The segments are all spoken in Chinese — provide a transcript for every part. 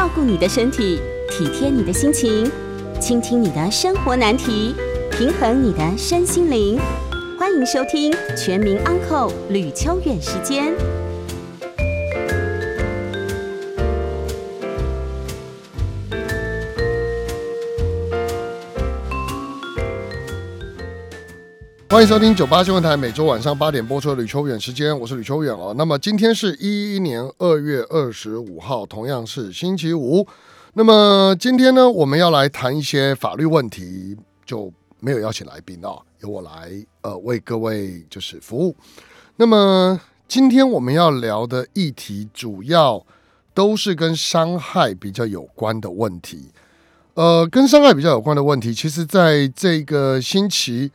照顾你的身体，体贴你的心情，倾听你的生活难题，平衡你的身心灵。欢迎收听《全民安扣吕秋远时间。欢迎收听九八新闻台每周晚上八点播出的吕秋远时间，我是吕秋远哦。那么今天是一一年二月二十五号，同样是星期五。那么今天呢，我们要来谈一些法律问题，就没有邀请来宾哦，由我来呃为各位就是服务。那么今天我们要聊的议题，主要都是跟伤害比较有关的问题。呃，跟伤害比较有关的问题，其实在这个星期。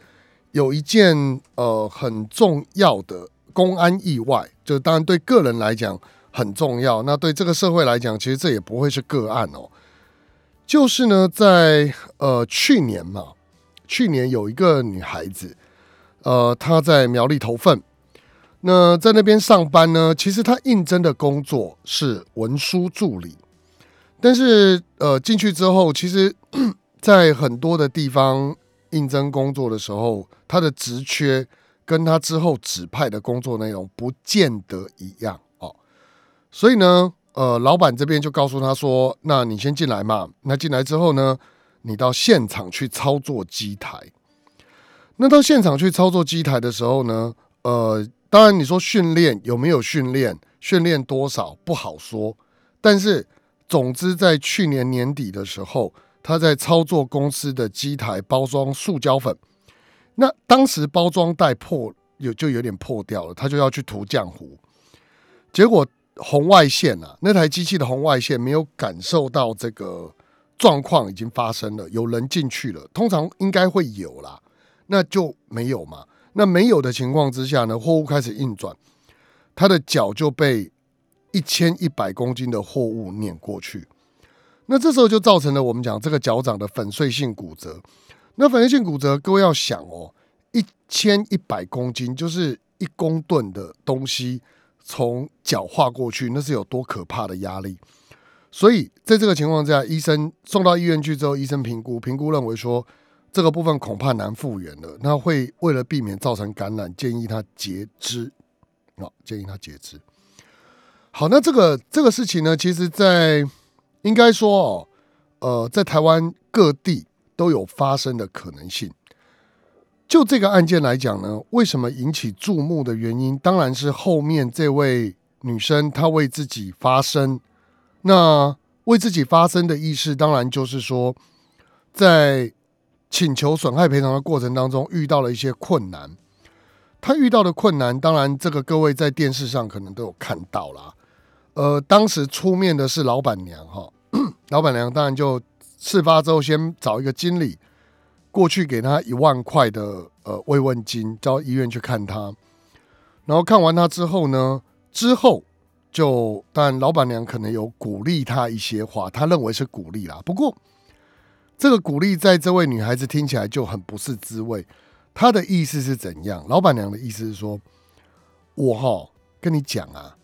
有一件呃很重要的公安意外，就当然对个人来讲很重要，那对这个社会来讲，其实这也不会是个案哦。就是呢，在呃去年嘛，去年有一个女孩子，呃，她在苗栗投份，那在那边上班呢，其实她应征的工作是文书助理，但是呃进去之后，其实在很多的地方。应征工作的时候，他的职缺跟他之后指派的工作内容不见得一样哦。所以呢，呃，老板这边就告诉他说：“那你先进来嘛。那进来之后呢，你到现场去操作机台。那到现场去操作机台的时候呢，呃，当然你说训练有没有训练，训练多少不好说。但是总之，在去年年底的时候。”他在操作公司的机台包装塑胶粉，那当时包装袋破有就有点破掉了，他就要去涂浆糊，结果红外线啊，那台机器的红外线没有感受到这个状况已经发生了，有人进去了，通常应该会有啦，那就没有嘛，那没有的情况之下呢，货物开始运转，他的脚就被一千一百公斤的货物碾过去。那这时候就造成了我们讲这个脚掌的粉碎性骨折。那粉碎性骨折，各位要想哦，一千一百公斤就是一公吨的东西从脚划过去，那是有多可怕的压力。所以在这个情况下，医生送到医院去之后，医生评估，评估认为说这个部分恐怕难复原了。那会为了避免造成感染，建议他截肢。好，建议他截肢。好，那这个这个事情呢，其实在。应该说哦，呃，在台湾各地都有发生的可能性。就这个案件来讲呢，为什么引起注目的原因，当然是后面这位女生她为自己发声。那为自己发声的意思，当然就是说，在请求损害赔偿的过程当中遇到了一些困难。她遇到的困难，当然这个各位在电视上可能都有看到啦。呃，当时出面的是老板娘哈。老板娘当然就事发之后先找一个经理过去给他一万块的呃慰问金，到医院去看他。然后看完他之后呢，之后就但老板娘可能有鼓励他一些话，他认为是鼓励啦。不过这个鼓励在这位女孩子听起来就很不是滋味。她的意思是怎样？老板娘的意思是说，我哈跟你讲啊。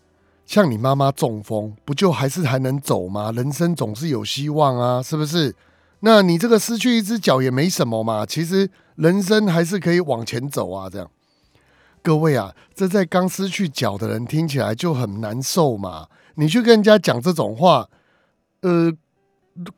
像你妈妈中风，不就还是还能走吗？人生总是有希望啊，是不是？那你这个失去一只脚也没什么嘛，其实人生还是可以往前走啊。这样，各位啊，这在刚失去脚的人听起来就很难受嘛。你去跟人家讲这种话，呃，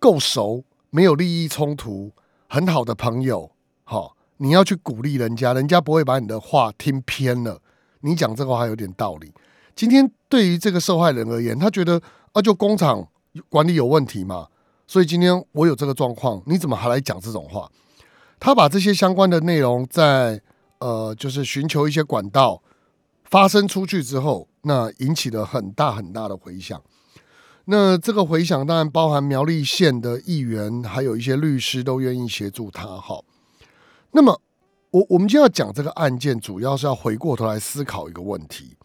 够熟，没有利益冲突，很好的朋友，好，你要去鼓励人家，人家不会把你的话听偏了。你讲这个话有点道理。今天对于这个受害人而言，他觉得啊，就工厂管理有问题嘛，所以今天我有这个状况，你怎么还来讲这种话？他把这些相关的内容在呃，就是寻求一些管道发生出去之后，那引起了很大很大的回响。那这个回响当然包含苗栗县的议员，还有一些律师都愿意协助他。好，那么我我们今天要讲这个案件，主要是要回过头来思考一个问题。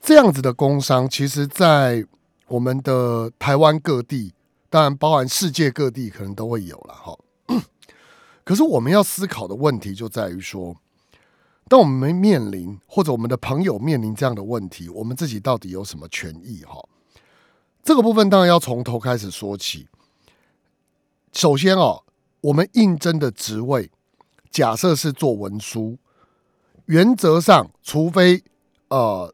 这样子的工伤，其实，在我们的台湾各地，当然包含世界各地，可能都会有了哈。可是，我们要思考的问题就在于说，当我们面临或者我们的朋友面临这样的问题，我们自己到底有什么权益？哈，这个部分当然要从头开始说起。首先哦，我们应征的职位，假设是做文书，原则上，除非呃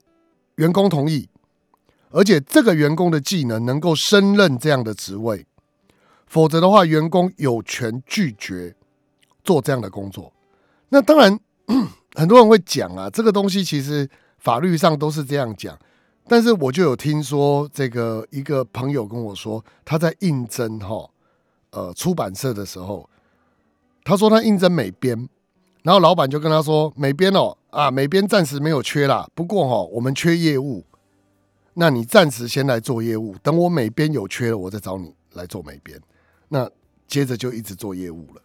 员工同意，而且这个员工的技能能够胜任这样的职位，否则的话，员工有权拒绝做这样的工作。那当然，很多人会讲啊，这个东西其实法律上都是这样讲。但是我就有听说，这个一个朋友跟我说，他在应征哈，呃，出版社的时候，他说他应征美编，然后老板就跟他说，美编哦，啊，美编暂时没有缺啦，不过哈，我们缺业务，那你暂时先来做业务，等我美编有缺了，我再找你来做美编。那接着就一直做业务了。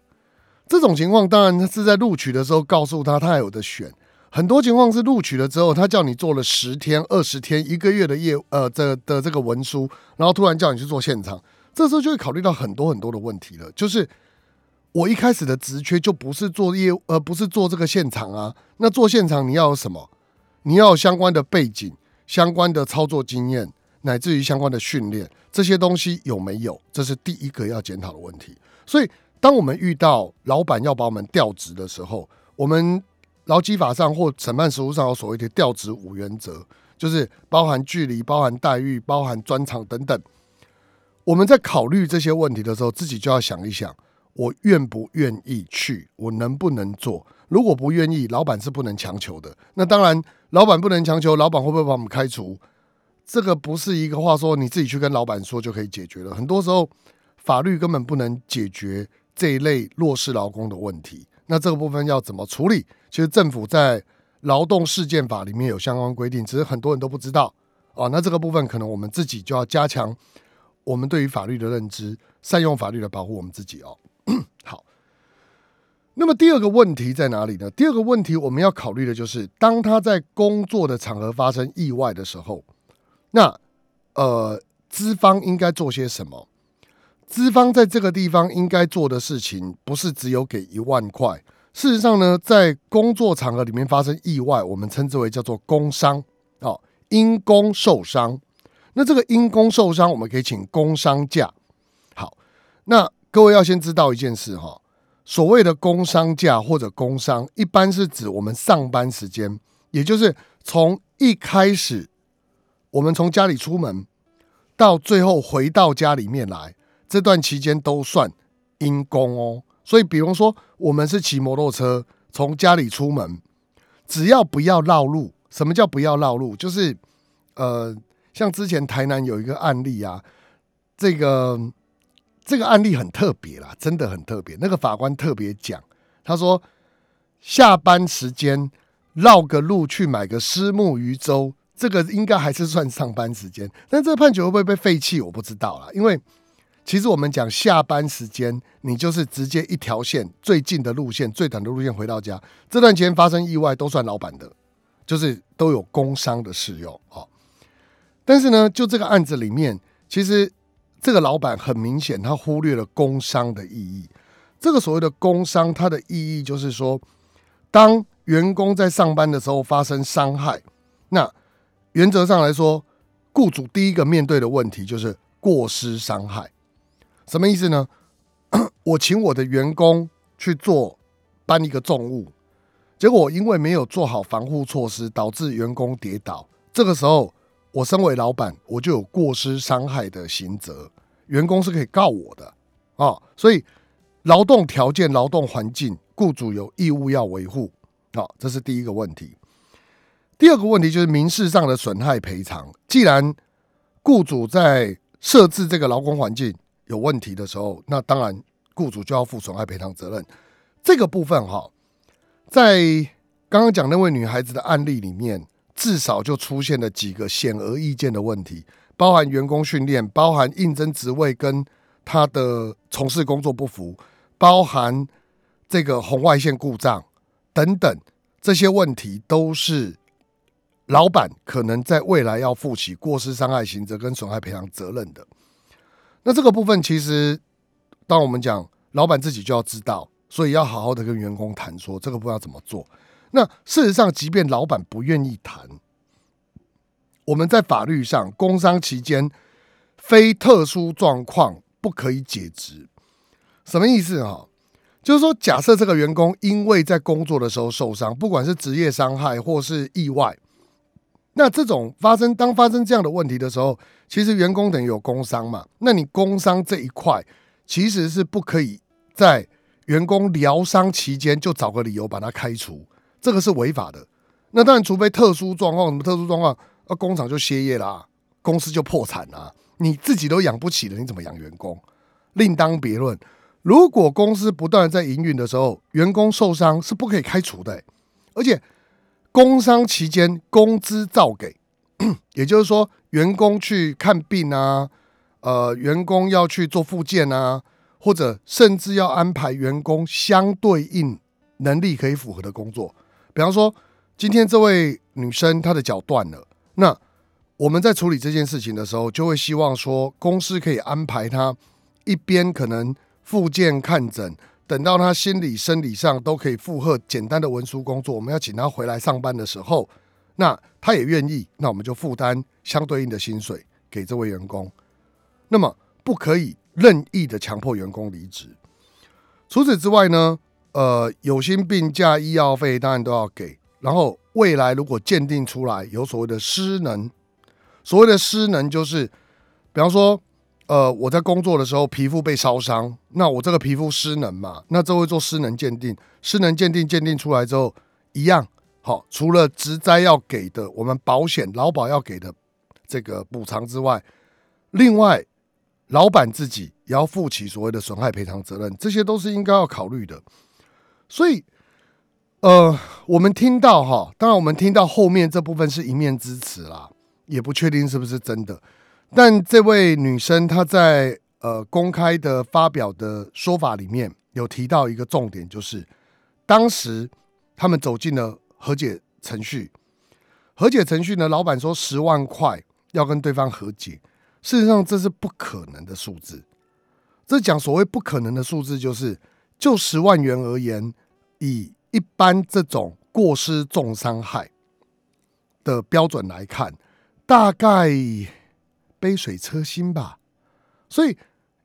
这种情况当然是在录取的时候告诉他，他还有的选。很多情况是录取了之后，他叫你做了十天、二十天、一个月的业呃这的这个文书，然后突然叫你去做现场，这时候就会考虑到很多很多的问题了。就是我一开始的职缺就不是做业务，而不是做这个现场啊。那做现场你要有什么？你要有相关的背景、相关的操作经验，乃至于相关的训练，这些东西有没有？这是第一个要检讨的问题。所以，当我们遇到老板要把我们调职的时候，我们。劳基法上或审判实务上有所谓的调职五原则，就是包含距离、包含待遇、包含专长等等。我们在考虑这些问题的时候，自己就要想一想：我愿不愿意去？我能不能做？如果不愿意，老板是不能强求的。那当然，老板不能强求，老板会不会把我们开除？这个不是一个话说你自己去跟老板说就可以解决了。很多时候，法律根本不能解决这一类弱势劳工的问题。那这个部分要怎么处理？其实政府在劳动事件法里面有相关规定，只是很多人都不知道哦。那这个部分可能我们自己就要加强我们对于法律的认知，善用法律来保护我们自己哦。好，那么第二个问题在哪里呢？第二个问题我们要考虑的就是，当他在工作的场合发生意外的时候，那呃，资方应该做些什么？资方在这个地方应该做的事情，不是只有给一万块。事实上呢，在工作场合里面发生意外，我们称之为叫做工伤哦，因工受伤。那这个因工受伤，我们可以请工伤假。好，那各位要先知道一件事哈，所谓的工伤假或者工伤，一般是指我们上班时间，也就是从一开始我们从家里出门，到最后回到家里面来。这段期间都算因公哦，所以比如说我们是骑摩托车从家里出门，只要不要绕路。什么叫不要绕路？就是呃，像之前台南有一个案例啊，这个这个案例很特别啦，真的很特别。那个法官特别讲，他说下班时间绕个路去买个虱目鱼粥，这个应该还是算上班时间。但这个判决会不会被废弃？我不知道啦，因为。其实我们讲下班时间，你就是直接一条线最近的路线、最短的路线回到家，这段间发生意外都算老板的，就是都有工伤的适用啊。但是呢，就这个案子里面，其实这个老板很明显他忽略了工伤的意义。这个所谓的工伤，它的意义就是说，当员工在上班的时候发生伤害，那原则上来说，雇主第一个面对的问题就是过失伤害。什么意思呢？我请我的员工去做搬一个重物，结果因为没有做好防护措施，导致员工跌倒。这个时候，我身为老板，我就有过失伤害的刑责，员工是可以告我的啊。所以，劳动条件、劳动环境，雇主有义务要维护。好，这是第一个问题。第二个问题就是民事上的损害赔偿。既然雇主在设置这个劳工环境，有问题的时候，那当然雇主就要负损害赔偿责任。这个部分哈，在刚刚讲那位女孩子的案例里面，至少就出现了几个显而易见的问题，包含员工训练，包含应征职位跟他的从事工作不符，包含这个红外线故障等等，这些问题都是老板可能在未来要负起过失伤害刑责跟损害赔偿责任的。那这个部分其实，当我们讲老板自己就要知道，所以要好好的跟员工谈说这个不知道怎么做。那事实上，即便老板不愿意谈，我们在法律上工伤期间非特殊状况不可以解职。什么意思啊？就是说，假设这个员工因为在工作的时候受伤，不管是职业伤害或是意外，那这种发生当发生这样的问题的时候，其实员工等于有工伤嘛？那你工伤这一块其实是不可以在员工疗伤期间就找个理由把他开除，这个是违法的。那当然，除非特殊状况，什么特殊状况，啊工厂就歇业啦，公司就破产啦，你自己都养不起了，你怎么养员工？另当别论。如果公司不断在营运的时候，员工受伤是不可以开除的，而且工伤期间工资照给，也就是说，员工去看病啊，呃，员工要去做复健啊，或者甚至要安排员工相对应能力可以符合的工作，比方说，今天这位女生她的脚断了，那我们在处理这件事情的时候，就会希望说，公司可以安排她一边可能。复健看诊，等到她心理生理上都可以负荷简单的文书工作，我们要请她回来上班的时候，那他也愿意，那我们就负担相对应的薪水给这位员工。那么不可以任意的强迫员工离职。除此之外呢，呃，有薪病假、医药费当然都要给。然后未来如果鉴定出来有所谓的失能，所谓的失能就是，比方说。呃，我在工作的时候皮肤被烧伤，那我这个皮肤失能嘛，那这会做失能鉴定，失能鉴定鉴定出来之后，一样好，除了职灾要给的，我们保险劳保要给的这个补偿之外，另外老板自己也要负起所谓的损害赔偿责任，这些都是应该要考虑的。所以，呃，我们听到哈，当然我们听到后面这部分是一面之词啦，也不确定是不是真的。但这位女生她在呃公开的发表的说法里面有提到一个重点，就是当时他们走进了和解程序，和解程序呢，老板说十万块要跟对方和解，事实上这是不可能的数字。这讲所谓不可能的数字，就是就十万元而言，以一般这种过失重伤害的标准来看，大概。杯水车薪吧，所以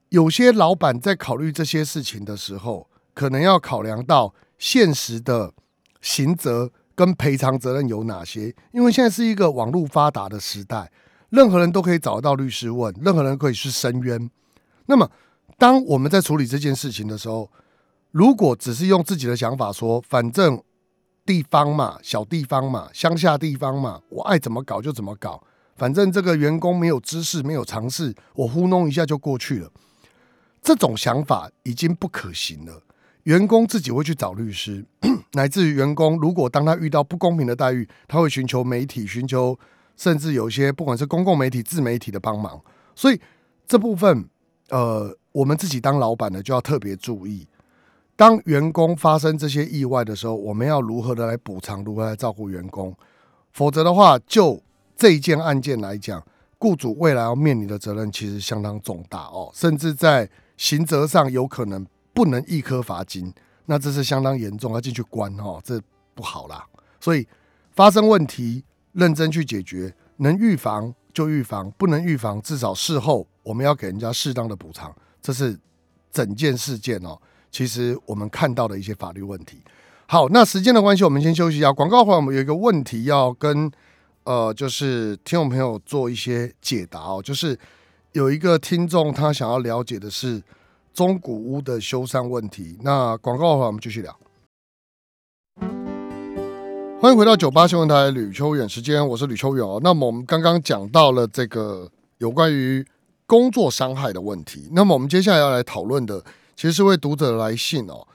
有些老板在考虑这些事情的时候，可能要考量到现实的刑责跟赔偿责任有哪些。因为现在是一个网络发达的时代，任何人都可以找到律师问，任何人可以去申冤。那么，当我们在处理这件事情的时候，如果只是用自己的想法说，反正地方嘛，小地方嘛，乡下地方嘛，我爱怎么搞就怎么搞。反正这个员工没有知识，没有尝试，我糊弄一下就过去了。这种想法已经不可行了。员工自己会去找律师，乃至于员工如果当他遇到不公平的待遇，他会寻求媒体，寻求甚至有些不管是公共媒体、自媒体的帮忙。所以这部分，呃，我们自己当老板的就要特别注意，当员工发生这些意外的时候，我们要如何的来补偿，如何来照顾员工？否则的话，就这一件案件来讲，雇主未来要面临的责任其实相当重大哦，甚至在刑责上有可能不能一颗罚金，那这是相当严重，要进去关哈，这不好啦。所以发生问题认真去解决，能预防就预防，不能预防至少事后我们要给人家适当的补偿，这是整件事件哦。其实我们看到的一些法律问题。好，那时间的关系，我们先休息一下。广告话，我们有一个问题要跟。呃，就是听众朋友做一些解答哦。就是有一个听众他想要了解的是中古屋的修缮问题。那广告的话，我们继续聊。欢迎回到九八新闻台吕秋远时间，我是吕秋远哦。那么我们刚刚讲到了这个有关于工作伤害的问题。那么我们接下来要来讨论的，其实是位读者来信哦。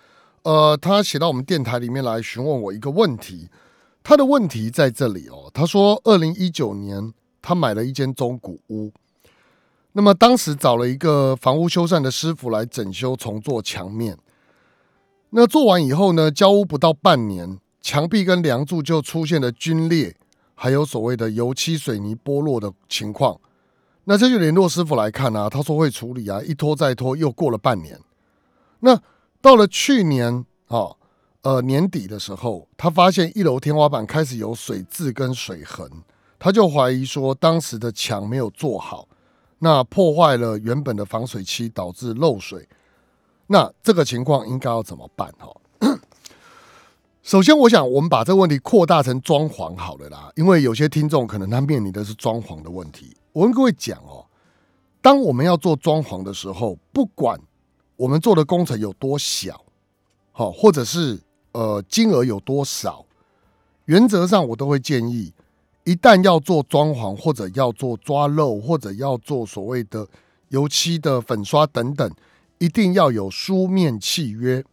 呃，他写到我们电台里面来询问我一个问题。他的问题在这里哦，他说，二零一九年他买了一间中古屋，那么当时找了一个房屋修缮的师傅来整修重做墙面，那做完以后呢，交屋不到半年，墙壁跟梁柱就出现了龟裂，还有所谓的油漆水泥剥落的情况，那这就联络师傅来看啊，他说会处理啊，一拖再拖，又过了半年，那到了去年啊。呃，年底的时候，他发现一楼天花板开始有水渍跟水痕，他就怀疑说当时的墙没有做好，那破坏了原本的防水漆，导致漏水。那这个情况应该要怎么办？哈，首先我想我们把这个问题扩大成装潢好了啦，因为有些听众可能他面临的是装潢的问题。我跟各位讲哦，当我们要做装潢的时候，不管我们做的工程有多小，好，或者是呃金额有多少，原则上我都会建议，一旦要做装潢，或者要做抓漏，或者要做所谓的油漆的粉刷等等。一定要有书面契约，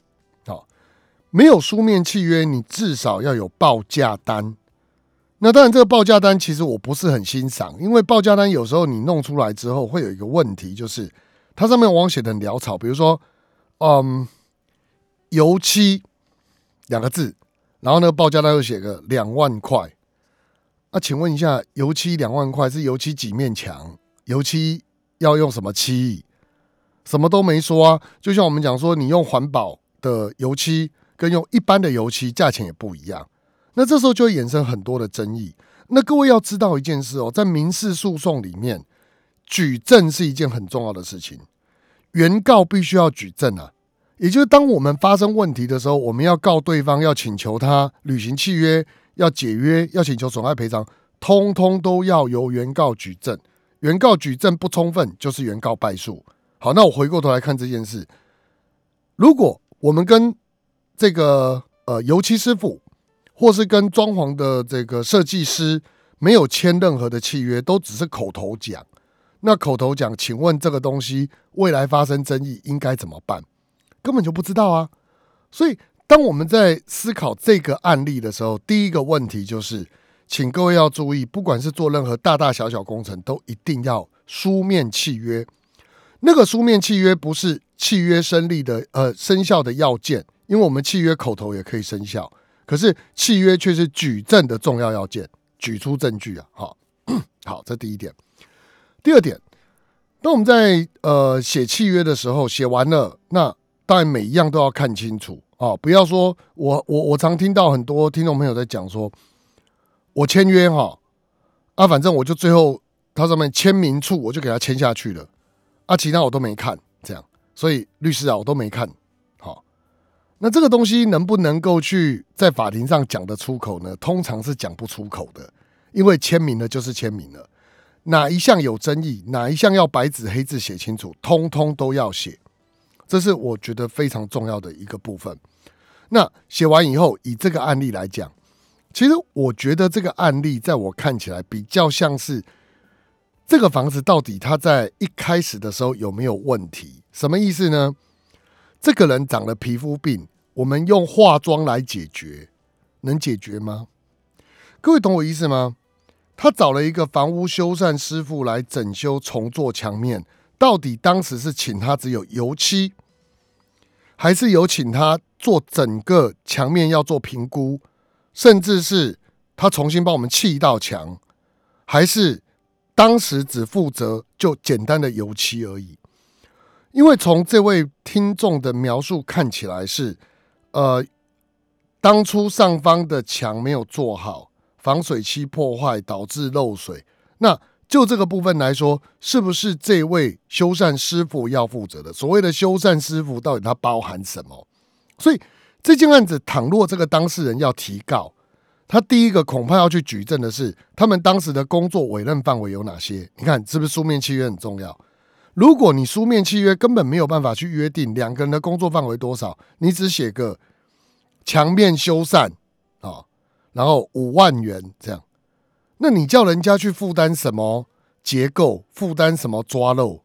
好，没有书面契约，你至少要有报价单。那当然，这个报价单其实我不是很欣赏，因为报价单有时候你弄出来之后会有一个问题，就是它上面往往写的很潦草，比如说，嗯，油漆两个字，然后呢报价单又写个两万块。那请问一下，油漆两万块是油漆几面墙？油漆要用什么漆？什么都没说啊，就像我们讲说，你用环保的油漆跟用一般的油漆价钱也不一样，那这时候就会衍生很多的争议。那各位要知道一件事哦，在民事诉讼里面，举证是一件很重要的事情，原告必须要举证啊。也就是当我们发生问题的时候，我们要告对方，要请求他履行契约，要解约，要请求损害赔偿，通通都要由原告举证。原告举证不充分，就是原告败诉。好，那我回过头来看这件事。如果我们跟这个呃油漆师傅，或是跟装潢的这个设计师没有签任何的契约，都只是口头讲，那口头讲，请问这个东西未来发生争议应该怎么办？根本就不知道啊。所以，当我们在思考这个案例的时候，第一个问题就是，请各位要注意，不管是做任何大大小小工程，都一定要书面契约。那个书面契约不是契约生立的呃生效的要件，因为我们契约口头也可以生效，可是契约却是举证的重要要件，举出证据啊！好，好，这第一点。第二点，当我们在呃写契约的时候，写完了，那当然每一样都要看清楚啊！不要说我我我常听到很多听众朋友在讲说，我签约哈啊，反正我就最后他上面签名处我就给他签下去了。啊，其他我都没看，这样，所以律师啊，我都没看好。那这个东西能不能够去在法庭上讲得出口呢？通常是讲不出口的，因为签名了就是签名了。哪一项有争议，哪一项要白纸黑字写清楚，通通都要写。这是我觉得非常重要的一个部分。那写完以后，以这个案例来讲，其实我觉得这个案例在我看起来比较像是。这个房子到底它在一开始的时候有没有问题？什么意思呢？这个人长了皮肤病，我们用化妆来解决，能解决吗？各位懂我意思吗？他找了一个房屋修缮师傅来整修重做墙面，到底当时是请他只有油漆，还是有请他做整个墙面要做评估，甚至是他重新帮我们砌一道墙，还是？当时只负责就简单的油漆而已，因为从这位听众的描述看起来是，呃，当初上方的墙没有做好，防水漆破坏导致漏水。那就这个部分来说，是不是这位修缮师傅要负责的？所谓的修缮师傅到底它包含什么？所以这件案子，倘若这个当事人要提告。他第一个恐怕要去举证的是，他们当时的工作委任范围有哪些？你看是不是书面契约很重要？如果你书面契约根本没有办法去约定两个人的工作范围多少，你只写个墙面修缮，然后五万元这样，那你叫人家去负担什么结构？负担什么抓漏？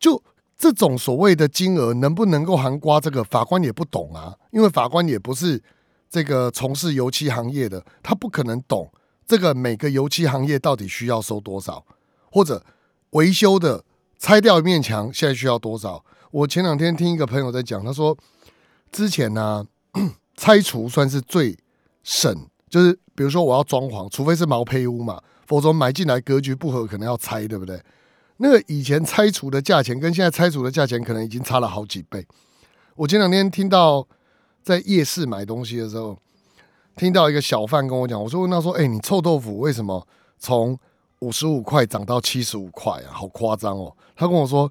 就这种所谓的金额能不能够含刮这个？法官也不懂啊，因为法官也不是。这个从事油漆行业的，他不可能懂这个每个油漆行业到底需要收多少，或者维修的拆掉一面墙现在需要多少。我前两天听一个朋友在讲，他说之前呢 拆除算是最省，就是比如说我要装潢，除非是毛坯屋嘛，否则买进来格局不合可能要拆，对不对？那个以前拆除的价钱跟现在拆除的价钱可能已经差了好几倍。我前两天听到。在夜市买东西的时候，听到一个小贩跟我讲，我就问他说：“哎，你臭豆腐为什么从五十五块涨到七十五块啊，好夸张哦！他跟我说：“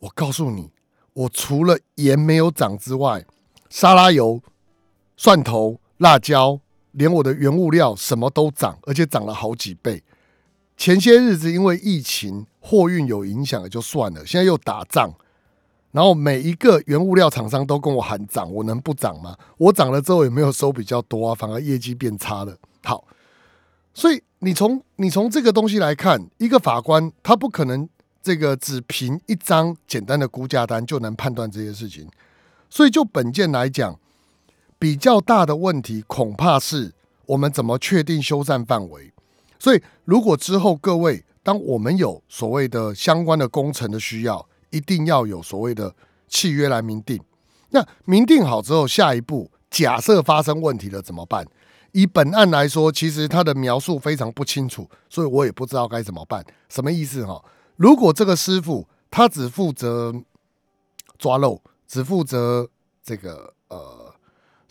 我告诉你，我除了盐没有涨之外，沙拉油、蒜头、辣椒，连我的原物料什么都涨，而且涨了好几倍。前些日子因为疫情货运有影响也就算了，现在又打仗，然后每一个原物料厂商都跟我喊涨，我能不涨吗？我涨了之后也没有收比较多啊，反而业绩变差了。好。”所以你从你从这个东西来看，一个法官他不可能这个只凭一张简单的估价单就能判断这些事情。所以就本件来讲，比较大的问题恐怕是我们怎么确定修缮范围。所以如果之后各位，当我们有所谓的相关的工程的需要，一定要有所谓的契约来明定。那明定好之后，下一步假设发生问题了怎么办？以本案来说，其实他的描述非常不清楚，所以我也不知道该怎么办。什么意思哈？如果这个师傅他只负责抓漏，只负责这个呃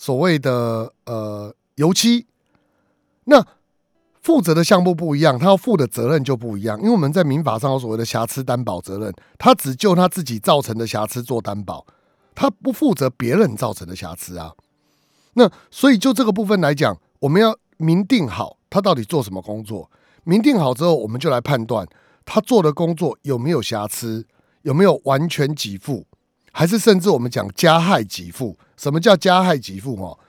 所谓的呃油漆，那负责的项目不一样，他要负的责任就不一样。因为我们在民法上有所谓的瑕疵担保责任，他只就他自己造成的瑕疵做担保，他不负责别人造成的瑕疵啊。那所以就这个部分来讲。我们要明定好他到底做什么工作，明定好之后，我们就来判断他做的工作有没有瑕疵，有没有完全给付，还是甚至我们讲加害给付。什么叫加害给付？哦，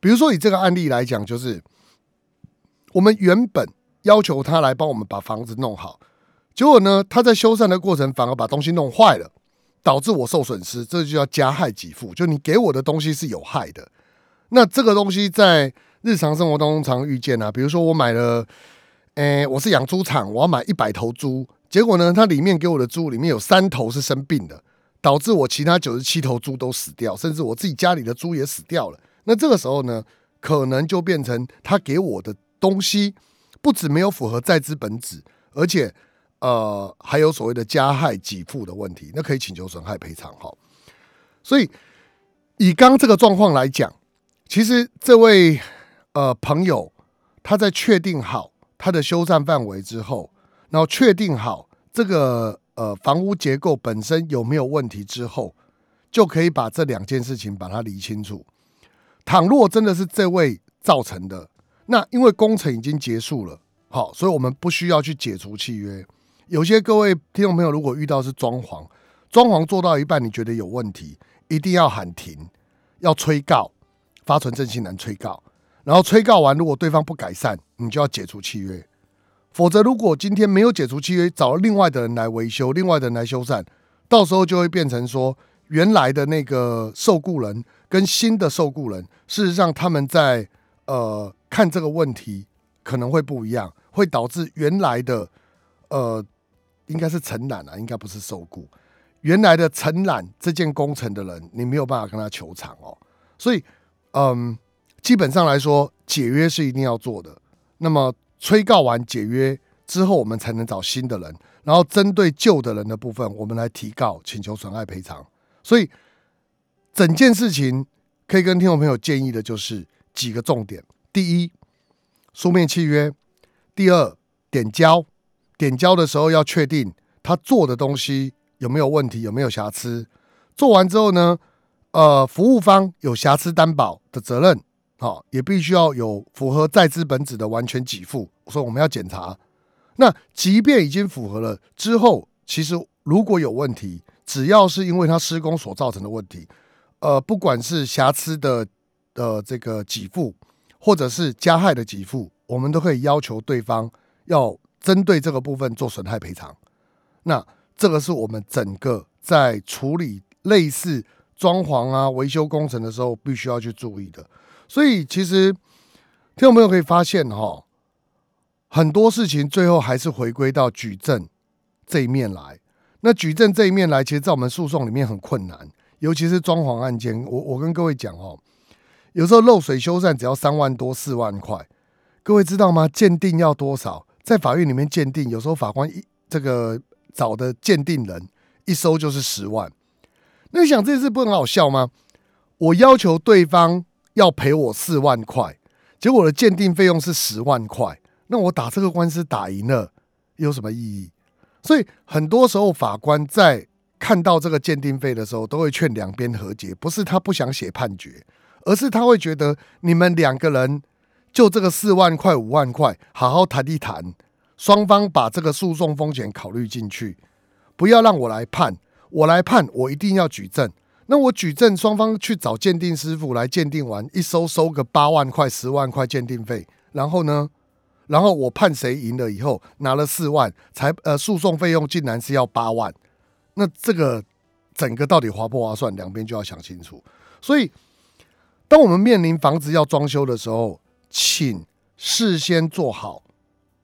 比如说以这个案例来讲，就是我们原本要求他来帮我们把房子弄好，结果呢，他在修缮的过程反而把东西弄坏了，导致我受损失，这就叫加害给付。就你给我的东西是有害的，那这个东西在。日常生活当中常遇见啊，比如说我买了，诶，我是养猪场，我要买一百头猪，结果呢，它里面给我的猪里面有三头是生病的，导致我其他九十七头猪都死掉，甚至我自己家里的猪也死掉了。那这个时候呢，可能就变成他给我的东西不止没有符合在资本质，而且呃还有所谓的加害给付的问题，那可以请求损害赔偿哈。所以以刚这个状况来讲，其实这位。呃，朋友，他在确定好他的修缮范围之后，然后确定好这个呃房屋结构本身有没有问题之后，就可以把这两件事情把它理清楚。倘若真的是这位造成的，那因为工程已经结束了，好，所以我们不需要去解除契约。有些各位听众朋友，如果遇到是装潢，装潢做到一半你觉得有问题，一定要喊停，要催告，发传真信函催告。然后催告完，如果对方不改善，你就要解除契约。否则，如果今天没有解除契约，找另外的人来维修，另外的人来修缮，到时候就会变成说，原来的那个受雇人跟新的受雇人，事实上他们在呃看这个问题可能会不一样，会导致原来的呃应该是承揽啊，应该不是受雇，原来的承揽这件工程的人，你没有办法跟他求偿哦。所以，嗯。基本上来说，解约是一定要做的。那么催告完解约之后，我们才能找新的人，然后针对旧的人的部分，我们来提告请求损害赔偿。所以整件事情可以跟听众朋友建议的就是几个重点：第一，书面契约；第二，点交。点交的时候要确定他做的东西有没有问题，有没有瑕疵。做完之后呢，呃，服务方有瑕疵担保的责任。好，也必须要有符合在资本子的完全给付，所以我们要检查。那即便已经符合了之后，其实如果有问题，只要是因为它施工所造成的问题，呃，不管是瑕疵的的这个给付，或者是加害的给付，我们都可以要求对方要针对这个部分做损害赔偿。那这个是我们整个在处理类似装潢啊、维修工程的时候，必须要去注意的。所以，其实听众朋友可以发现，哈，很多事情最后还是回归到举证这一面来。那举证这一面来，其实，在我们诉讼里面很困难，尤其是装潢案件。我我跟各位讲哦，有时候漏水修缮只要三万多、四万块，各位知道吗？鉴定要多少？在法院里面鉴定，有时候法官一这个找的鉴定人一收就是十万。那你想，这事不很好笑吗？我要求对方。要赔我四万块，结果我的鉴定费用是十万块，那我打这个官司打赢了有什么意义？所以很多时候法官在看到这个鉴定费的时候，都会劝两边和解，不是他不想写判决，而是他会觉得你们两个人就这个四万块、五万块，好好谈一谈，双方把这个诉讼风险考虑进去，不要让我来判，我来判，我一定要举证。那我举证，双方去找鉴定师傅来鉴定完，一收收个八万块、十万块鉴定费，然后呢，然后我判谁赢了以后，拿了四万，才呃诉讼费用竟然是要八万，那这个整个到底划不划算，两边就要想清楚。所以，当我们面临房子要装修的时候，请事先做好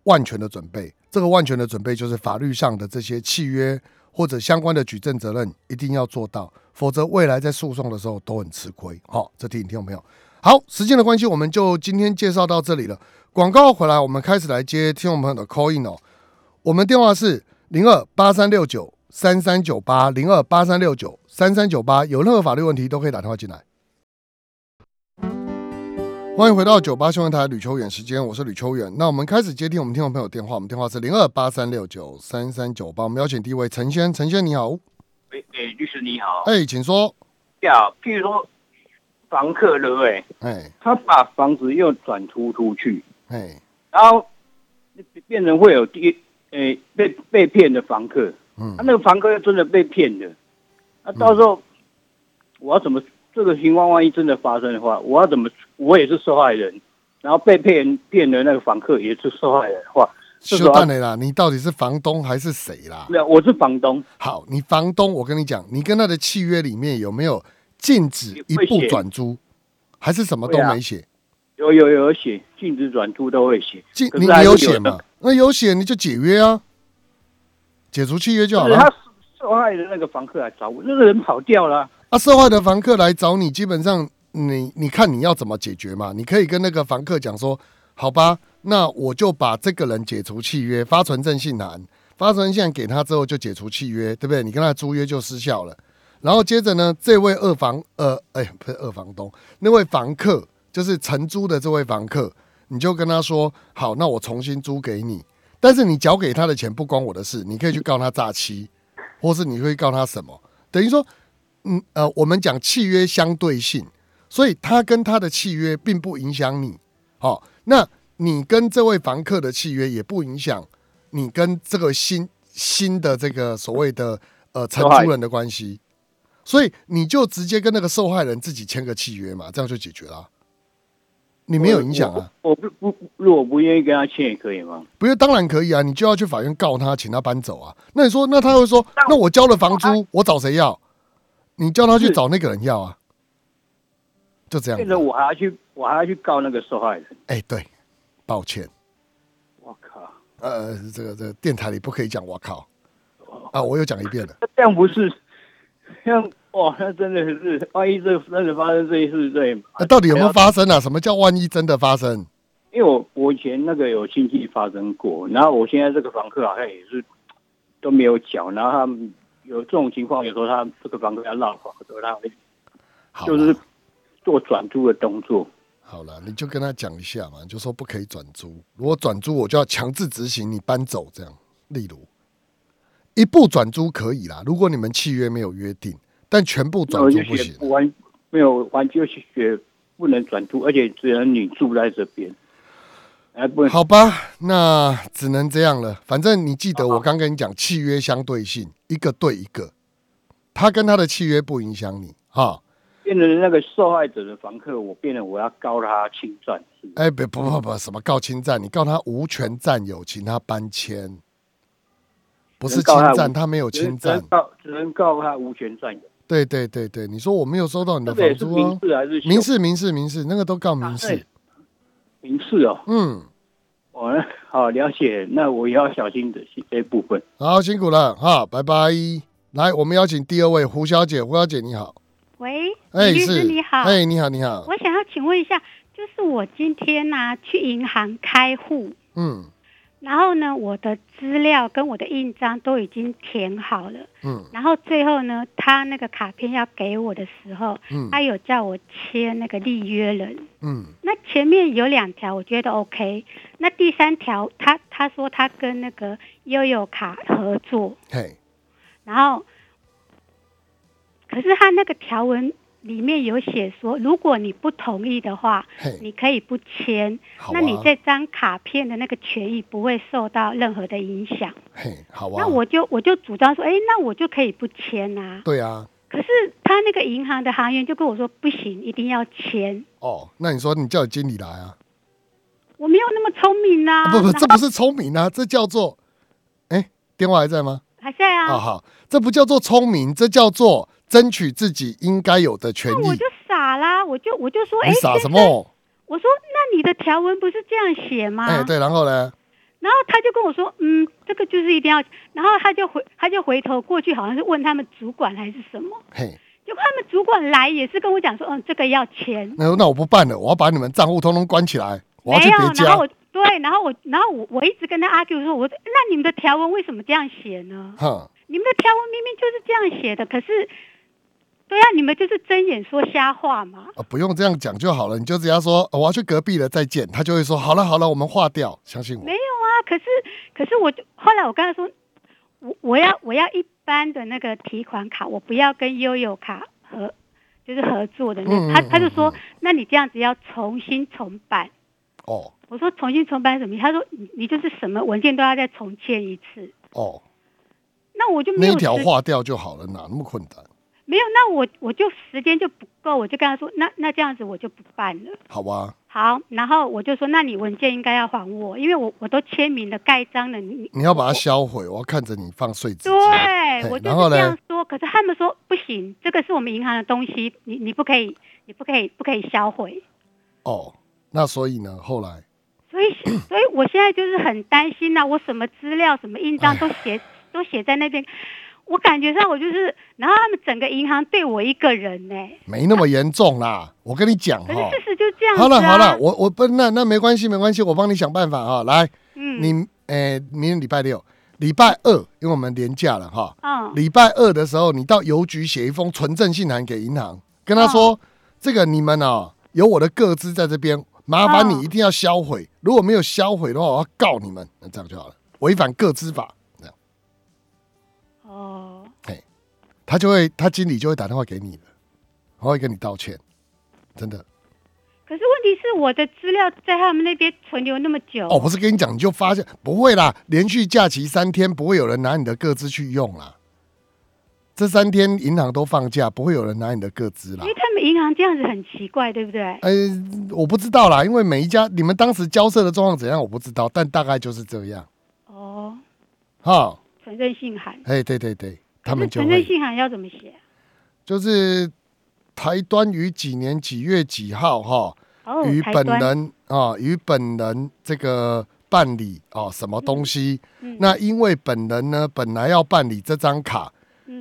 万全的准备。这个万全的准备就是法律上的这些契约。或者相关的举证责任一定要做到，否则未来在诉讼的时候都很吃亏。好，这题你听懂没有？好，时间的关系，我们就今天介绍到这里了。广告回来，我们开始来接听众朋友的 call in 哦。我们电话是零二八三六九三三九八零二八三六九三三九八，有任何法律问题都可以打电话进来。欢迎回到九八新闻台吕秋远时间，我是吕秋远。那我们开始接听我们听众朋友电话，我们电话是零二八三六九三三九八。我们邀请第一位陈先，陈先你好。哎哎，律师你好。哎，请说。呀，譬如说房客对不对？哎，他把房子又转租出去，哎，然后变成会有第哎被被骗的房客，嗯，他那个房客又真的被骗的，那到时候我要怎么？这个情况万一真的发生的话，我要怎么？我也是受害人，然后被骗骗的那个房客也是受害人的话，就蛋你啦！你到底是房东还是谁啦？没有，我是房东。好，你房东，我跟你讲，你跟他的契约里面有没有禁止一步转租，还是什么都没写？有有有写，禁止转租都会写。禁你有写吗？那有写你就解约啊，解除契约就好了。他受害的那个房客来找我，那个人跑掉了。啊，受害的房客来找你，基本上你你看你要怎么解决嘛？你可以跟那个房客讲说，好吧，那我就把这个人解除契约，发存证信函，发存证信给他之后就解除契约，对不对？你跟他租约就失效了。然后接着呢，这位二房呃，哎，不是二房东，那位房客就是承租的这位房客，你就跟他说，好，那我重新租给你，但是你缴给他的钱不关我的事，你可以去告他诈欺，或是你会告他什么？等于说。嗯呃，我们讲契约相对性，所以他跟他的契约并不影响你，好，那你跟这位房客的契约也不影响你跟这个新新的这个所谓的呃承租人的关系，所以你就直接跟那个受害人自己签个契约嘛，这样就解决了，你没有影响啊。我不不，如果不愿意跟他签也可以吗？不是，当然可以啊，你就要去法院告他，请他搬走啊。那你说，那他会说，那我交了房租，我找谁要？你叫他去找那个人要啊，就这样。变成我还要去，我还要去告那个受害人。哎，对，抱歉。我靠！呃，这个这个电台里不可以讲“我靠”啊！我又讲一遍了。这样不是？像哇，那真的是，万一这真的发生这一事，对？那到底有没有发生啊？什么叫万一真的发生？因为我我以前那个有亲戚发生过，然后我现在这个房客好像也是都没有缴，然后他们。有这种情况，有时候他这个房客要闹房，时候他会就是做转租的动作。好了，你就跟他讲一下嘛，就说不可以转租。如果转租，我就要强制执行你搬走。这样，例如一步转租可以啦。如果你们契约没有约定，但全部转租不行。完没有完就去学不能转租，而且只能你住在这边。好吧，那只能这样了。反正你记得我刚跟你讲契约相对性，一个对一个，他跟他的契约不影响你哈。变成那个受害者的房客，我变成我要告他侵占。哎，不不不不，什么告侵占？你告他无权占有，请他搬迁，不是侵占，他没有侵占，告只能告他无权占有。对对对对，你说我没有收到你的房租啊？民事还是民事？民事民事，那个都告民事。民事哦，嗯，我好了解，那我也要小心的这部分。好，辛苦了哈，拜拜。来，我们邀请第二位胡小姐，胡小姐你好。喂，律师你好。哎，你好，你好。我想要请问一下，就是我今天呢去银行开户，嗯。然后呢，我的资料跟我的印章都已经填好了。嗯。然后最后呢，他那个卡片要给我的时候，嗯，他有叫我签那个立约人。嗯。那前面有两条，我觉得 OK。那第三条，他他说他跟那个悠悠卡合作，嘿，然后，可是他那个条文里面有写说，如果你不同意的话，你可以不签，那你这张卡片的那个权益不会受到任何的影响。嘿，好啊。那我就我就主张说，哎，那我就可以不签啊。对啊。可是他那个银行的行员就跟我说不行，一定要签。哦，那你说你叫经理来啊？我没有那么聪明啊！不不，这不是聪明啊，这叫做……哎，电话还在吗？还在啊。好好，这不叫做聪明，这叫做争取自己应该有的权益。我就傻啦，我就我就说，哎，傻什么？我说，那你的条文不是这样写吗？哎，对，然后呢？然后他就跟我说，嗯，这个就是一定要，然后他就回，他就回头过去，好像是问他们主管还是什么，嘿，结果他们主管来也是跟我讲说，嗯，这个要签。那那我不办了，我要把你们账户通通关起来，我要去别家。然后我对，然后我，然后我我一直跟他 argue 说，我那你们的条文为什么这样写呢？哈，你们的条文明明就是这样写的，可是。对啊，你们就是睁眼说瞎话嘛！啊，不用这样讲就好了，你就只要说我要去隔壁了，再见，他就会说好了好了，我们划掉，相信我。没有啊，可是可是我就后来我跟他说，我我要我要一般的那个提款卡，我不要跟悠悠卡合就是合作的那，他他就说，那你这样子要重新重办。哦。我说重新重办什么？他说你你就是什么文件都要再重签一次。哦。那我就没有。那条划掉就好了，哪那么困难？没有，那我我就时间就不够，我就跟他说，那那这样子我就不办了。好吧。好，然后我就说，那你文件应该要还我，因为我我都签名了、盖章了。你你要把它销毁，我要看着你放碎纸。对，我就是这样说。可是他们说不行，这个是我们银行的东西，你你不可以，你不可以，不可以销毁。哦，那所以呢？后来。所以，所以我现在就是很担心呐，我什么资料、什么印章都写都写在那边。我感觉上我就是，然后他们整个银行对我一个人呢，没那么严重啦。我跟你讲哈，事实就这样。好了好了，我我不那那没关系没关系，我帮你想办法啊。来，嗯，你诶，明天礼拜六、礼拜二，因为我们年假了哈。嗯。礼拜二的时候，你到邮局写一封存证信函给银行，跟他说，这个你们啊有我的个资在这边，麻烦你一定要销毁。如果没有销毁的话，我要告你们。那这样就好了，违反个资法。他就会，他经理就会打电话给你的，他会跟你道歉，真的。可是问题是，我的资料在他们那边存留那么久。哦，不是跟你讲，你就发现不会啦，连续假期三天不会有人拿你的个资去用啦。这三天银行都放假，不会有人拿你的个资啦。因为他们银行这样子很奇怪，对不对？呃，我不知道啦，因为每一家你们当时交涉的状况怎样，我不知道，但大概就是这样。哦，好，承认信函。哎，对对对。他们承认信函要怎么写？就是台端于几年几月几号哈，与本人啊与本人这个办理啊什么东西？那因为本人呢本来要办理这张卡，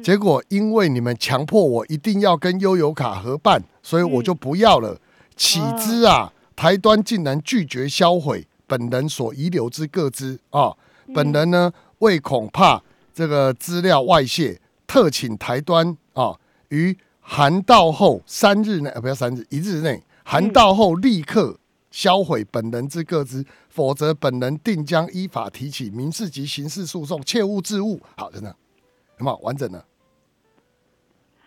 结果因为你们强迫我一定要跟悠游卡合办，所以我就不要了。岂知啊台端竟然拒绝销毁本人所遗留之各资啊！本人呢为恐怕。这个资料外泄，特请台端啊于函到后三日内，啊，不要三日，一日内函到后立刻销毁本人之各资，否则本人定将依法提起民事及刑事诉讼，切勿置误。好，真的，有没有完整的？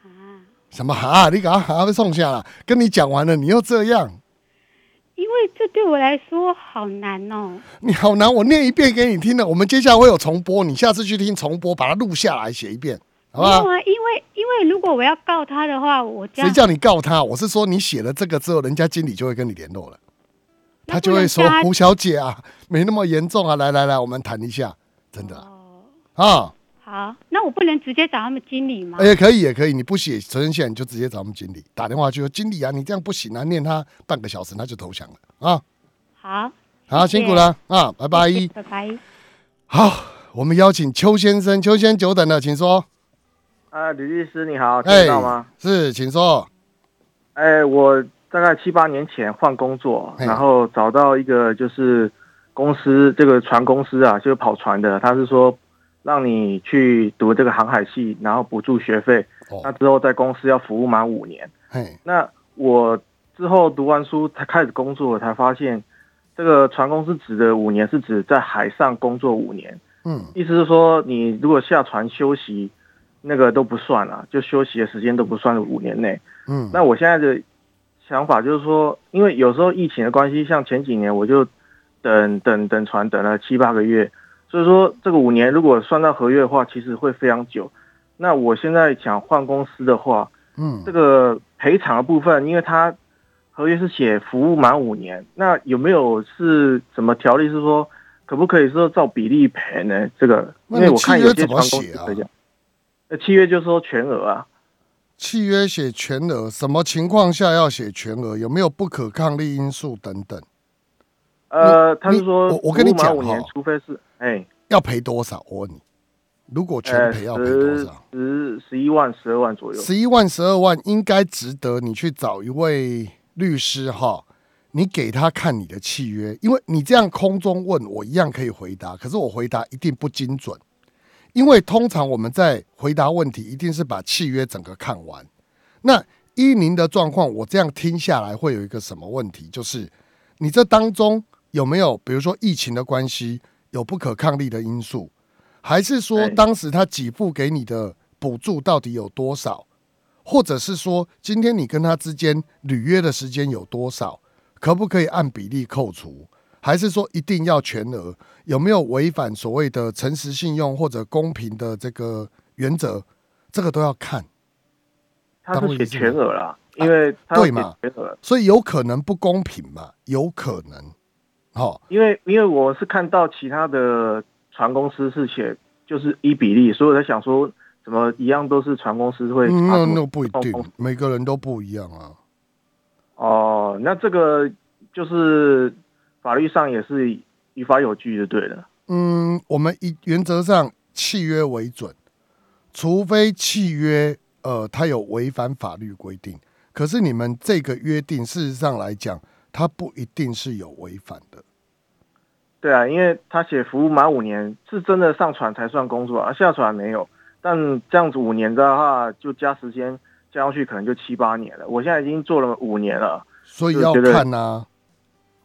啊？什么啊？你搞还被送下了？跟你讲完了，你又这样？因为这对我来说好难哦。你好难，我念一遍给你听了。我们接下来会有重播，你下次去听重播，把它录下来写一遍，好吧？因为因为如果我要告他的话，我谁叫你告他？我是说你写了这个之后，人家经理就会跟你联络了，他就会说胡小姐啊，没那么严重啊，来来来，我们谈一下，真的啊。好，那我不能直接找他们经理吗？也可以，也可以。你不写责任线，你就直接找他们经理打电话去说：“经理啊，你这样不行啊，念他半个小时，他就投降了啊。”好，好，辛苦了啊，拜拜，拜拜。好，我们邀请邱先生，邱先生久等了，请说。啊，李律师你好，听到吗？是，请说。哎，我大概七八年前换工作，然后找到一个就是公司，这个船公司啊，就是跑船的，他是说。让你去读这个航海系，然后补助学费。那之后在公司要服务满五年。那我之后读完书才开始工作，才发现这个船公司指的五年是指在海上工作五年。嗯，意思是说你如果下船休息，那个都不算了，就休息的时间都不算五年内。嗯，那我现在的想法就是说，因为有时候疫情的关系，像前几年我就等等等船等了七八个月，所以说这个五年如果算到合约的话，其实会非常久。那我现在想换公司的话，嗯，这个赔偿的部分，因为他合约是写服务满五年，那有没有是什么条例是说可不可以说照比例赔呢？这个因为我看有些船公司这样，那契约就说全额啊，契约写全额，什么情况下要写全额？有没有不可抗力因素等等？呃，他是说我我跟你讲哈，除非是哎，要赔多少？我问你。如果全赔要赔多少？十十一万、十二万左右。十一万、十二万应该值得你去找一位律师哈，你给他看你的契约，因为你这样空中问我一样可以回答，可是我回答一定不精准，因为通常我们在回答问题一定是把契约整个看完。那依您的状况，我这样听下来会有一个什么问题？就是你这当中有没有，比如说疫情的关系，有不可抗力的因素？还是说，当时他给付给你的补助到底有多少？或者是说，今天你跟他之间履约的时间有多少？可不可以按比例扣除？还是说一定要全额？有没有违反所谓的诚实信用或者公平的这个原则？这个都要看。他是写全额了，因为对嘛？所以有可能不公平嘛？有可能。好，因为因为我是看到其他的。船公司是写就是一比例，所以我在想说，怎么一样都是船公司会？那那不一定，每个人都不一样啊。哦，那这个就是法律上也是依法有据就对了。嗯，我们以原则上契约为准，除非契约呃它有违反法律规定，可是你们这个约定事实上来讲，它不一定是有违反的。对啊，因为他写服务满五年，是真的上船才算工作啊，下船没有。但这样子五年的话，就加时间加上去，可能就七八年了。我现在已经做了五年了，所以要看呐，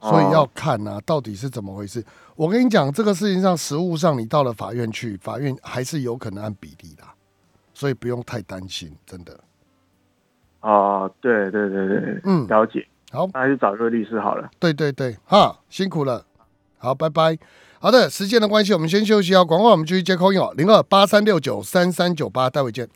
所以要看呐，到底是怎么回事？我跟你讲，这个事情上，实物上你到了法院去，法院还是有可能按比例的，所以不用太担心，真的。哦，对对对对，嗯，了解。好，那还是找个律师好了。对对对，哈，辛苦了。好，拜拜。好的，时间的关系，我们先休息啊。广告我们继续接口音哦，零二八三六九三三九八，待会见。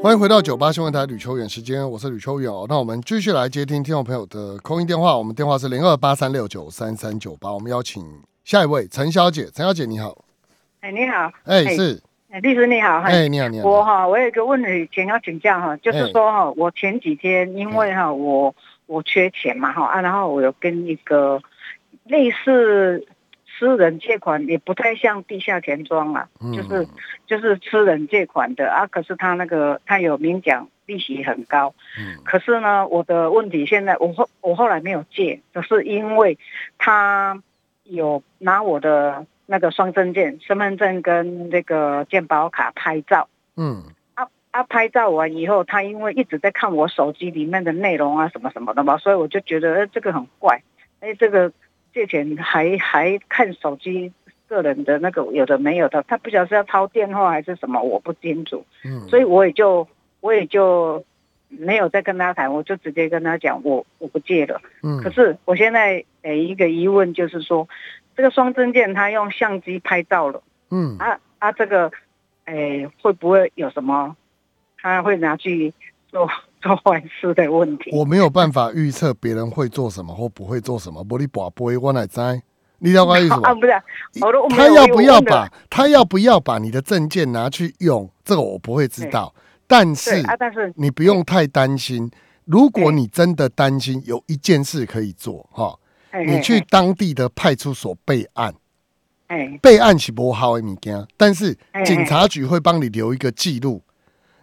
欢迎回到九八新闻台吕秋远时间，我是吕秋远哦。那我们继续来接听听众朋友的空音电话，我们电话是零二八三六九三三九八。我们邀请下一位陈小姐，陈小姐你好。哎，你好。哎，是。哎，律师你好。哎，你好，你好。我哈，我有一个问题想要请教哈，就是说哈，我前几天因为哈，我我缺钱嘛哈啊，然后我有跟一个。类似私人借款也不太像地下钱庄啊，就是就是私人借款的啊。可是他那个他有明讲利息很高，嗯，可是呢，我的问题现在我后我后来没有借，就是因为他有拿我的那个双证件、身份证跟那个健保卡拍照，嗯，啊啊拍照完以后，他因为一直在看我手机里面的内容啊什么什么的嘛，所以我就觉得这个很怪，哎这个。借钱还还看手机个人的那个有的没有的，他不晓得是要掏电话还是什么，我不清楚。嗯，所以我也就我也就没有再跟他谈，我就直接跟他讲，我我不借了。嗯，可是我现在呃一个疑问就是说，这个双证件他用相机拍照了，嗯，啊啊这个，哎会不会有什么？他会拿去做？做坏事的问题，我没有办法预测别人会做什么或不会做什么。玻璃宝贝，我哪摘？你了解意思吗？啊，不是，他要不要把他要不要把你的证件拿去用？这个我不会知道。但是，但是你不用太担心。如果你真的担心，有一件事可以做哈，你去当地的派出所备案。哎，备案是不好的物件，但是警察局会帮你留一个记录，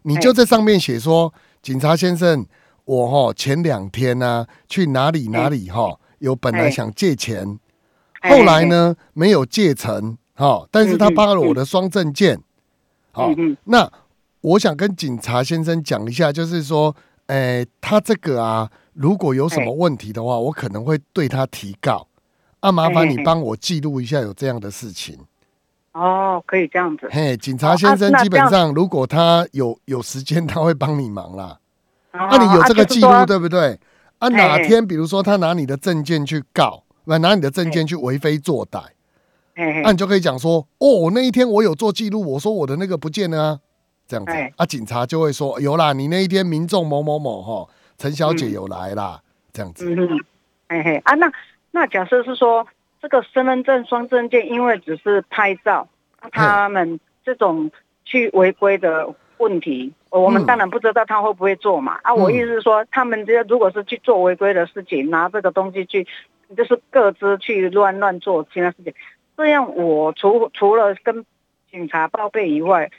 你就在上面写说。警察先生，我哈前两天呢去哪里哪里哈，有本来想借钱，后来呢没有借成哈，但是他扒了我的双证件，好，那我想跟警察先生讲一下，就是说，哎，他这个啊，如果有什么问题的话，我可能会对他提告。啊，麻烦你帮我记录一下有这样的事情。哦，可以这样子。嘿，警察先生，基本上如果他有有时间，他会帮你忙啦。那你有这个记录对不对？啊，哪天比如说他拿你的证件去告，来拿你的证件去为非作歹，那你就可以讲说，哦，那一天我有做记录，我说我的那个不见了啊，这样子，啊，警察就会说有啦，你那一天民众某某某哈，陈小姐有来啦，这样子。嗯，嘿嘿，啊，那那假设是说这个身份证双证件，因为只是拍照，他们这种去违规的问题。我们当然不知道他会不会做嘛啊！我意思是说，他们这如果是去做违规的事情，拿这个东西去，就是各自去乱乱做其他事情，这样我除除了跟警察报备以外，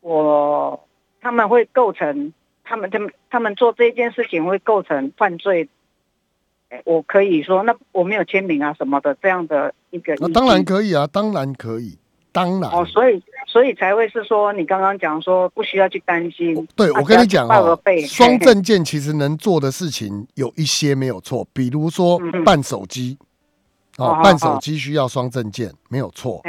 我他们会构成他们他们他们做这件事情会构成犯罪。我可以说，那我没有签名啊什么的这样的一个，那当然可以啊，当然可以。当然哦，所以所以才会是说，你刚刚讲说不需要去担心。对，我跟你讲哦，双证件其实能做的事情有一些没有错，比如说办手机哦，办手机需要双证件没有错。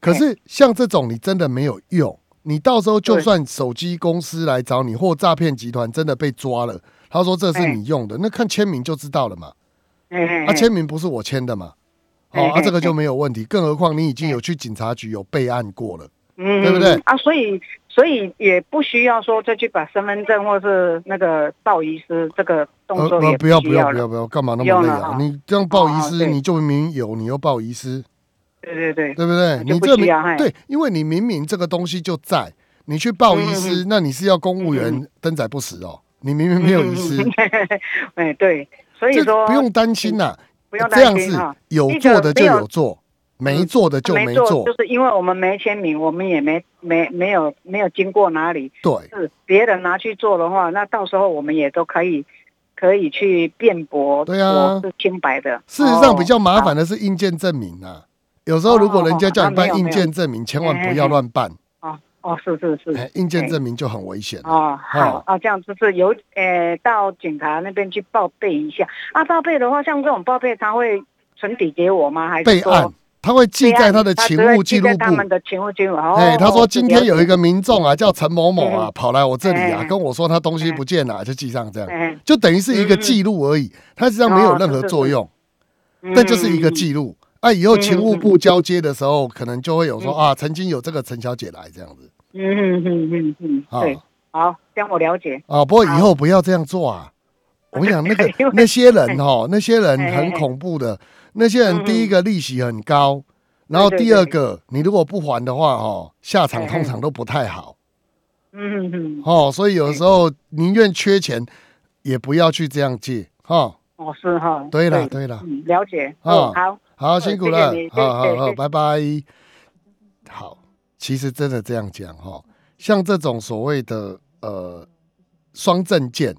可是像这种你真的没有用，你到时候就算手机公司来找你，或诈骗集团真的被抓了，他说这是你用的，那看签名就知道了嘛。他签名不是我签的嘛。哦，啊，这个就没有问题，更何况你已经有去警察局有备案过了，嗯，对不对？啊，所以所以也不需要说再去把身份证或是那个报遗失这个动作也不要不要不要不要，干嘛那么累啊？你这样报遗失，你就明明有，你又报遗失，对对对，对不对？你这明对，因为你明明这个东西就在，你去报遗失，那你是要公务员登载不实哦，你明明没有遗失，哎，对，所以说不用担心呐。不用担心哈，有做的就有做，没做的就没做，就是因为我们没签名，我们也没没没有没有经过哪里，对，是别人拿去做的话，那到时候我们也都可以可以去辩驳，对啊，是清白的。事实上，比较麻烦的是印件证明啊，有时候如果人家叫你办印件证明，千万不要乱办。哦哦，是是是，硬件证明就很危险哦。好啊，这样就是由呃到警察那边去报备一下。啊，报备的话，像这种报备，他会存底给我吗？还是备案？他会记在他的勤务记录簿。他们的勤务记录。哎，他说今天有一个民众啊，叫陈某某啊，跑来我这里啊，跟我说他东西不见了，就记上这样，就等于是一个记录而已，它实际上没有任何作用，但就是一个记录。啊，以后勤务部交接的时候，可能就会有说啊，曾经有这个陈小姐来这样子。嗯嗯嗯嗯嗯，对，好，这样我了解。啊，不过以后不要这样做啊！我跟你讲，那个那些人哈，那些人很恐怖的。那些人第一个利息很高，然后第二个，你如果不还的话，哈，下场通常都不太好。嗯嗯嗯。哦，所以有时候宁愿缺钱，也不要去这样借哈。哦，是哈。对了对了，了解。哦，好。好辛苦了，好好好，拜拜。好，其实真的这样讲哈，像这种所谓的呃双证件，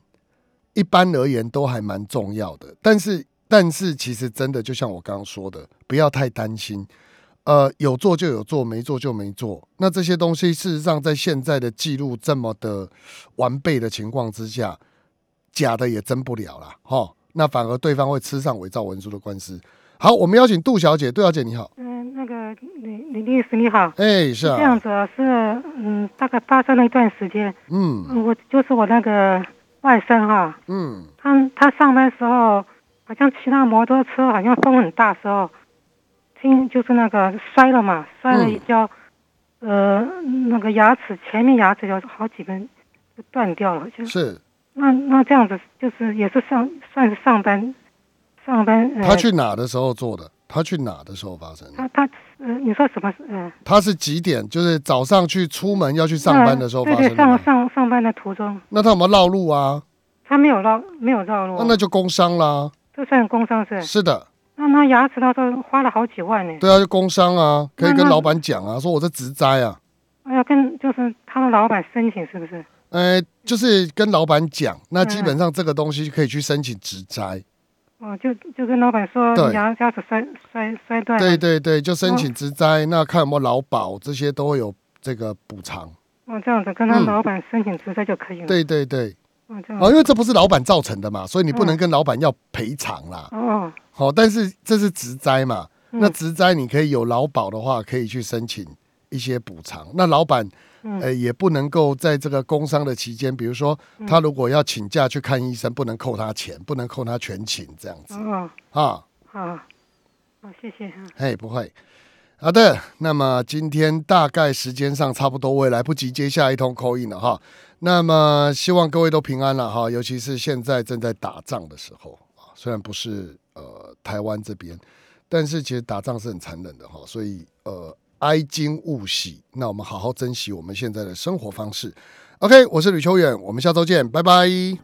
一般而言都还蛮重要的。但是，但是其实真的就像我刚刚说的，不要太担心。呃，有做就有做，没做就没做。那这些东西，事实上在现在的记录这么的完备的情况之下，假的也真不了了哈。那反而对方会吃上伪造文书的官司。好，我们邀请杜小姐。杜小姐你好，嗯，那个李李律师你好，哎，是啊，这样子是，嗯，大概发生了一段时间，嗯，我就是我那个外甥哈，嗯，他他上班时候好像骑那摩托车，好像风很大时候，听就是那个摔了嘛，摔了一跤，呃，那个牙齿前面牙齿有好几根断掉了，就是，那那这样子就是也是上算是上班。上班，他去哪的时候做的？他去哪的时候发生的？他他呃，你说什么？嗯，他是几点？就是早上去出门要去上班的时候发生。对对，上上上班的途中。那他有没有绕路啊？他没有绕，没有绕路。那那就工伤啦。这算工伤是？是的。那他牙齿他都花了好几万呢。对啊，就工伤啊，可以跟老板讲啊，说我这植栽啊。哎呀，跟就是他的老板申请是不是？呃，就是跟老板讲，那基本上这个东西可以去申请植栽。哦，就就跟老板说牙牙齿摔摔摔断，对对对，就申请植栽，那看有没有劳保，这些都会有这个补偿。哦，这样子跟他老板申请植栽就可以了。对对对。哦，因为这不是老板造成的嘛，所以你不能跟老板要赔偿啦。哦，好，但是这是职灾嘛，那职灾你可以有劳保的话，可以去申请一些补偿。那老板呃也不能够在这个工伤的期间，比如说他如果要请假去看医生，不能扣他钱，不能扣他全勤这样子。哦，啊，好，好，谢谢哈。哎，不会。好的，那么今天大概时间上差不多，我也来不及接下一通口音了哈。那么希望各位都平安了哈，尤其是现在正在打仗的时候啊，虽然不是呃台湾这边，但是其实打仗是很残忍的哈，所以呃哀今勿喜，那我们好好珍惜我们现在的生活方式。OK，我是吕秋远，我们下周见，拜拜。